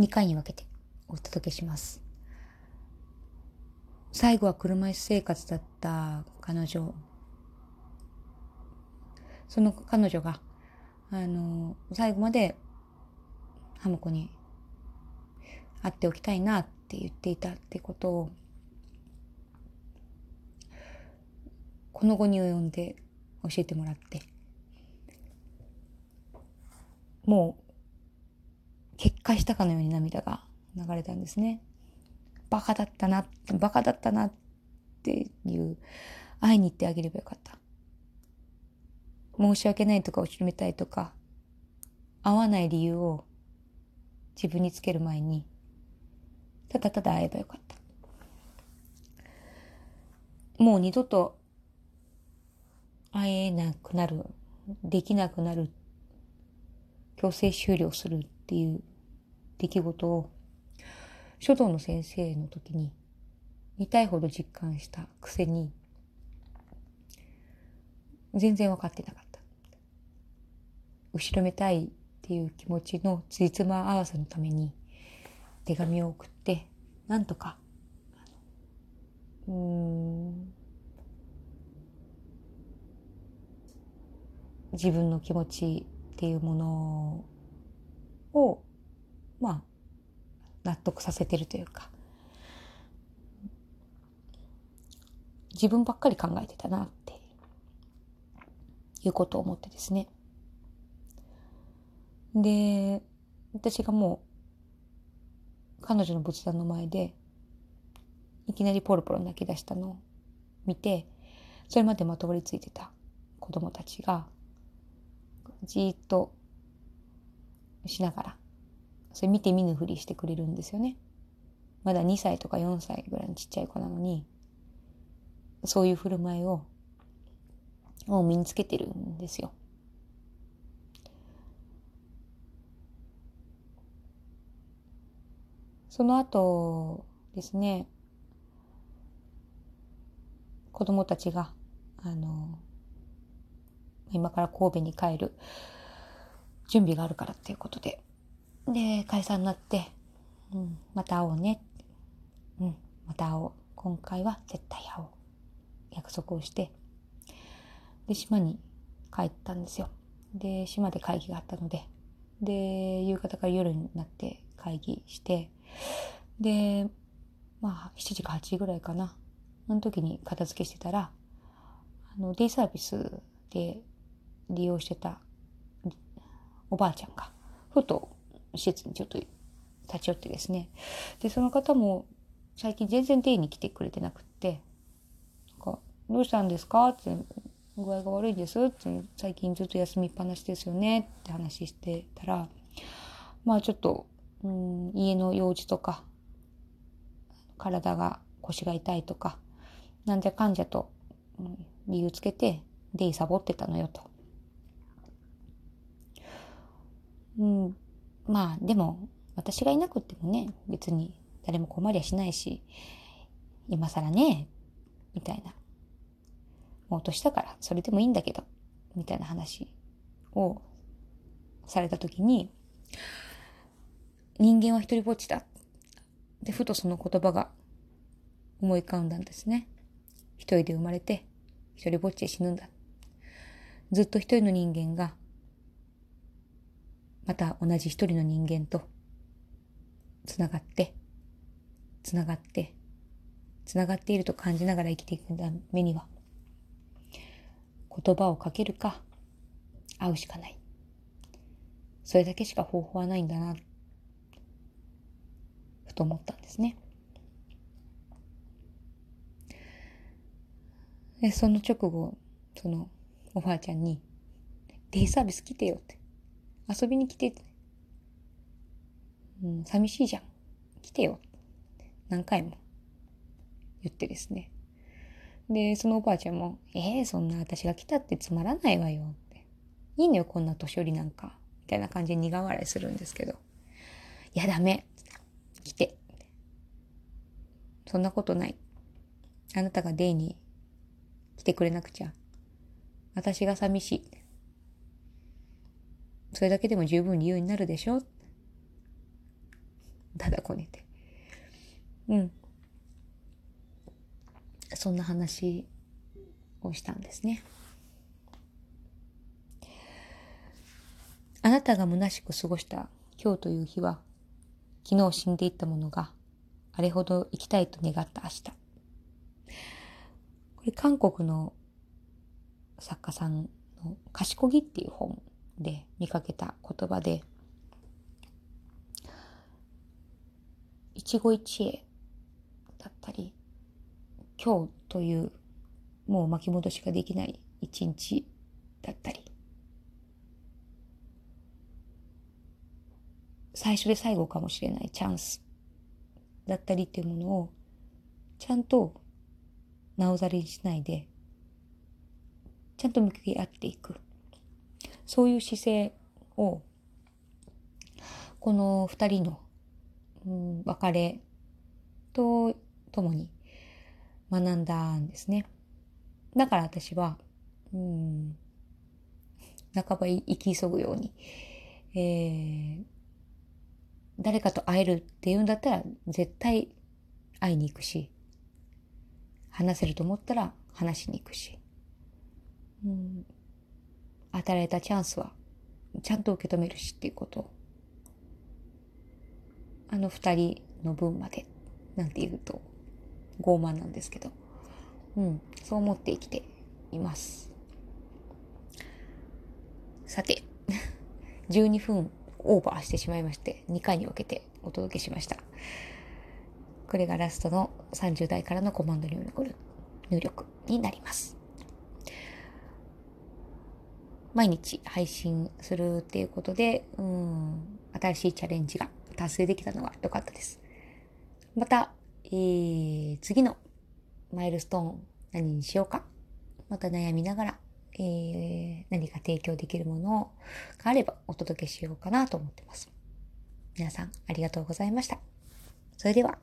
2回に分けてお届けします。最後は車椅子生活だった彼女。その彼女が、あの、最後まで、ハムコに会っておきたいなって言っていたってことを、この後に及んで教えてもらって、もうう、決壊したかのように涙が流れたんですね。バカだったな、バカだったなっていう、会いに行ってあげればよかった。申し訳ないとか後ろめたいとか、会わない理由を自分につける前に、ただただ会えばよかった。もう二度と会えなくなる、できなくなる、強制終了するっていう出来事を書道の先生の時に痛いほど実感したくせに全然分かってなかった。後ろめたいっていう気持ちのついつま合わせのために手紙を送ってなんとかうん自分の気持ちっていうものをまあ納得させてるというか。自分ばっかり考えてたなって。いうことを思ってですね。で私がもう彼女の仏壇の前でいきなりポロポロ泣き出したのを見てそれまでまとわりついてた子供たちがじーっとしながらそれ見て見ぬふりしてくれるんですよね。まだ2歳とか4歳ぐらいのちっちゃい子なのに、そういう振る舞いを、もう身につけてるんですよ。その後ですね、子供たちが、あの、今から神戸に帰る準備があるからっていうことで、で、解散になって、うん、また会おうね。うん、また会おう。今回は絶対会おう。約束をして、で、島に帰ったんですよ。で、島で会議があったので、で、夕方から夜になって会議して、で、まあ、7時か8時ぐらいかな。あの時に片付けしてたら、あの、デイサービスで利用してたおばあちゃんが、ふと施設にちょっと立ち寄ってですね。で、その方も最近全然デイに来てくれてなくって、なんか、どうしたんですか？って、具合が悪いです。って、最近ずっと休みっぱなしですよね。って話してたら、まあちょっと、うん、家の用事とか、体が腰が痛いとか、なんじゃかんじゃと、うん、理由つけて、デイサボってたのよと。うん、まあでも私がいなくってもね、別に誰も困りゃしないし、今更ね、みたいな。もう年だからそれでもいいんだけど、みたいな話をされた時に、人間は一人ぼっちだ。で、ふとその言葉が思い浮かんだんですね。一人で生まれて、一人ぼっちで死ぬんだ。ずっと一人の人間がまた同じ一人の人間とつながって、つながって、つながっていると感じながら生きていくためには、言葉をかけるか、会うしかない。それだけしか方法はないんだな、ふと思ったんですね。で、その直後、そのおばあちゃんに、デイサービス来てよって。遊びに来て。うん、寂しいじゃん。来てよ。何回も言ってですね。で、そのおばあちゃんも、ええー、そんな私が来たってつまらないわよって。いいのよ、こんな年寄りなんか。みたいな感じで苦笑いするんですけど。いや、ダメ。来て。そんなことない。あなたがデイに来てくれなくちゃ。私が寂しい。それだけでも十分理由になるでしょ？だだこねて。うん。そんな話をしたんですね。あなたが虚しく過ごした今日という日は、昨日死んでいったものがあれほど生きたいと願った明日。これ韓国の作家さんの賢ぎっていう本で見かけた言葉で、一期一会だったり、今日というもう巻き戻しができない一日だったり、最初で最後かもしれないチャンスだったりっていうものをちゃんとなおざりにしないでちゃんと向き合っていく。そういう姿勢をこの二人の、うん、別れとともに学んだんですね。だから私は、うん、半ば生き急ぐように、えー、誰かと会えるっていうんだったら絶対会いに行くし、話せると思ったら話しに行くし、うん、与えたチャンスはちゃんと受け止めるしっていうこと、あの二人の分まで、なんて言うと傲慢なんですけど、うん、そう思って生きています。さて、12分オーバーしてしまいまして、2回に分けてお届けしました。これがラストの30代からのコマンド入力入力になります。毎日配信するっていうことで、うん、新しいチャレンジが達成できたのは良かったです。また、えー、次のマイルストーン何にしようか？また悩みながらえー、何か提供できるものがあればお届けしようかなと思ってます。皆さんありがとうございました。それでは、